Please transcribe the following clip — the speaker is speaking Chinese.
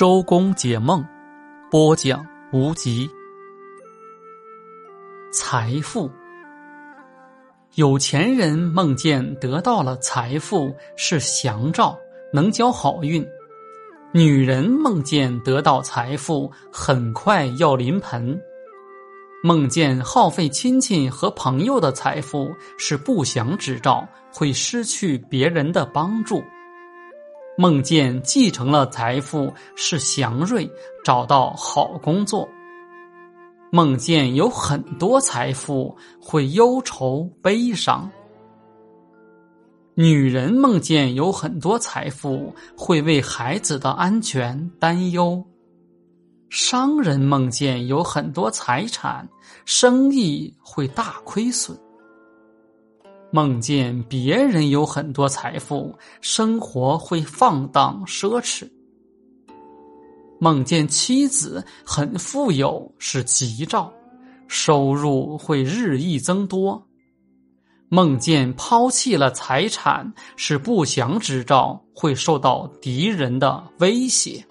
周公解梦，播讲无极。财富，有钱人梦见得到了财富是祥兆，能交好运；女人梦见得到财富，很快要临盆；梦见耗费亲戚和朋友的财富是不祥之兆，会失去别人的帮助。梦见继承了财富是祥瑞，找到好工作。梦见有很多财富会忧愁悲伤。女人梦见有很多财富会为孩子的安全担忧。商人梦见有很多财产，生意会大亏损。梦见别人有很多财富，生活会放荡奢侈；梦见妻子很富有是吉兆，收入会日益增多；梦见抛弃了财产是不祥之兆，会受到敌人的威胁。